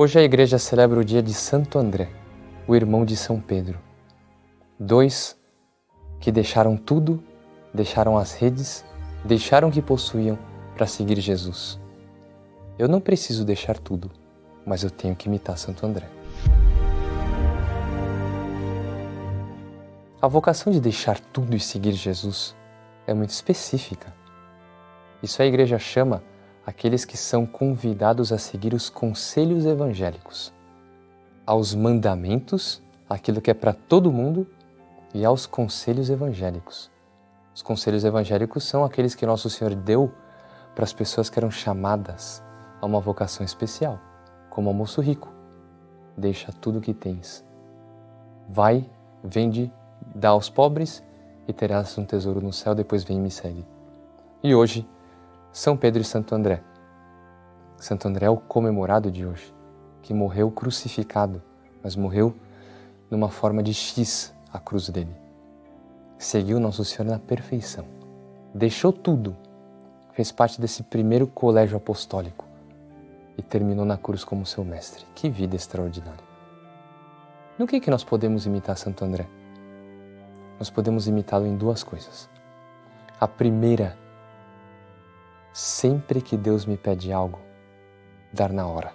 Hoje a igreja celebra o dia de Santo André, o irmão de São Pedro. Dois que deixaram tudo, deixaram as redes, deixaram o que possuíam para seguir Jesus. Eu não preciso deixar tudo, mas eu tenho que imitar Santo André. A vocação de deixar tudo e seguir Jesus é muito específica. Isso a igreja chama aqueles que são convidados a seguir os conselhos evangélicos, aos mandamentos, aquilo que é para todo mundo, e aos conselhos evangélicos. Os conselhos evangélicos são aqueles que Nosso Senhor deu para as pessoas que eram chamadas a uma vocação especial, como o moço rico. Deixa tudo o que tens. Vai, vende, dá aos pobres e terás um tesouro no céu, depois vem e me segue. E hoje, São Pedro e Santo André. Santo André é o comemorado de hoje, que morreu crucificado, mas morreu numa forma de X a cruz dele. Seguiu Nosso Senhor na perfeição. Deixou tudo. Fez parte desse primeiro colégio apostólico e terminou na cruz como seu mestre. Que vida extraordinária! No que, que nós podemos imitar Santo André? Nós podemos imitá-lo em duas coisas. A primeira, sempre que Deus me pede algo, dar na hora.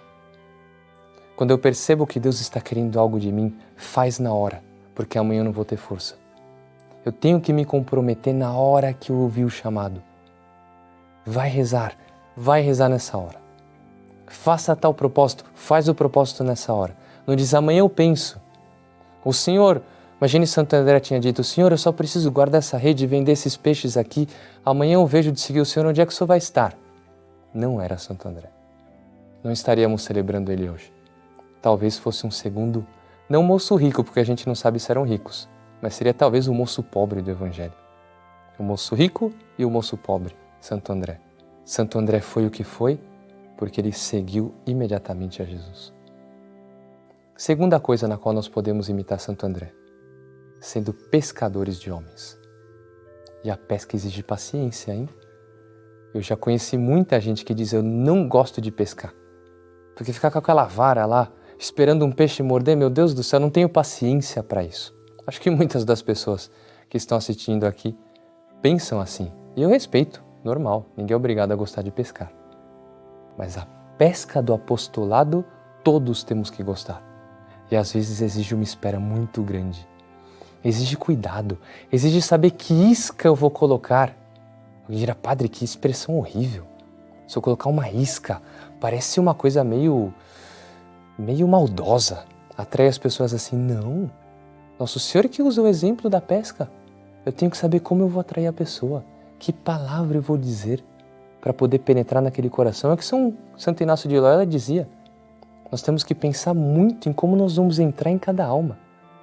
Quando eu percebo que Deus está querendo algo de mim, faz na hora, porque amanhã eu não vou ter força. Eu tenho que me comprometer na hora que eu ouvi o chamado. Vai rezar, vai rezar nessa hora. Faça tal propósito, faz o propósito nessa hora. Não diz amanhã eu penso. O Senhor, imagine Santo André tinha dito: Senhor, eu só preciso guardar essa rede e vender esses peixes aqui. Amanhã eu vejo de seguir o Senhor, onde é que o Senhor vai estar? Não era Santo André. Não estaríamos celebrando ele hoje. Talvez fosse um segundo, não um moço rico, porque a gente não sabe se eram ricos, mas seria talvez o moço pobre do Evangelho. O moço rico e o moço pobre, Santo André. Santo André foi o que foi porque ele seguiu imediatamente a Jesus. Segunda coisa na qual nós podemos imitar Santo André, sendo pescadores de homens. E a pesca exige paciência, hein? Eu já conheci muita gente que diz eu não gosto de pescar. Porque ficar com aquela vara lá, esperando um peixe morder, meu Deus do céu, não tenho paciência para isso. Acho que muitas das pessoas que estão assistindo aqui pensam assim. E eu respeito, normal, ninguém é obrigado a gostar de pescar. Mas a pesca do apostolado todos temos que gostar. E às vezes exige uma espera muito grande. Exige cuidado, exige saber que isca eu vou colocar. Alguém dirá, padre, que expressão horrível. Se eu colocar uma isca, parece uma coisa meio meio maldosa. Atrai as pessoas assim, não. Nosso Senhor que usa o exemplo da pesca. Eu tenho que saber como eu vou atrair a pessoa, que palavra eu vou dizer para poder penetrar naquele coração. É o que São Santo Inácio de Loyola dizia. Nós temos que pensar muito em como nós vamos entrar em cada alma,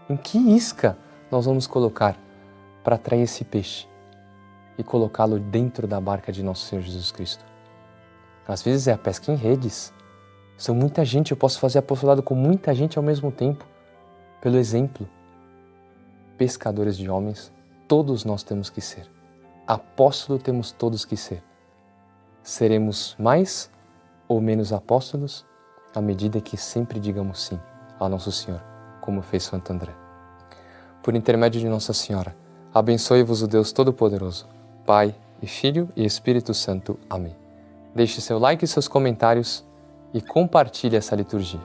em que isca nós vamos colocar para atrair esse peixe e colocá-lo dentro da barca de nosso Senhor Jesus Cristo. Às vezes é a pesca em redes. São muita gente, eu posso fazer apostolado com muita gente ao mesmo tempo. Pelo exemplo, pescadores de homens, todos nós temos que ser. Apóstolo temos todos que ser. Seremos mais ou menos apóstolos à medida que sempre digamos sim ao nosso Senhor, como fez Santo André. Por intermédio de Nossa Senhora, abençoe-vos o Deus Todo-Poderoso, Pai e Filho e Espírito Santo. Amém. Deixe seu like e seus comentários e compartilhe essa liturgia.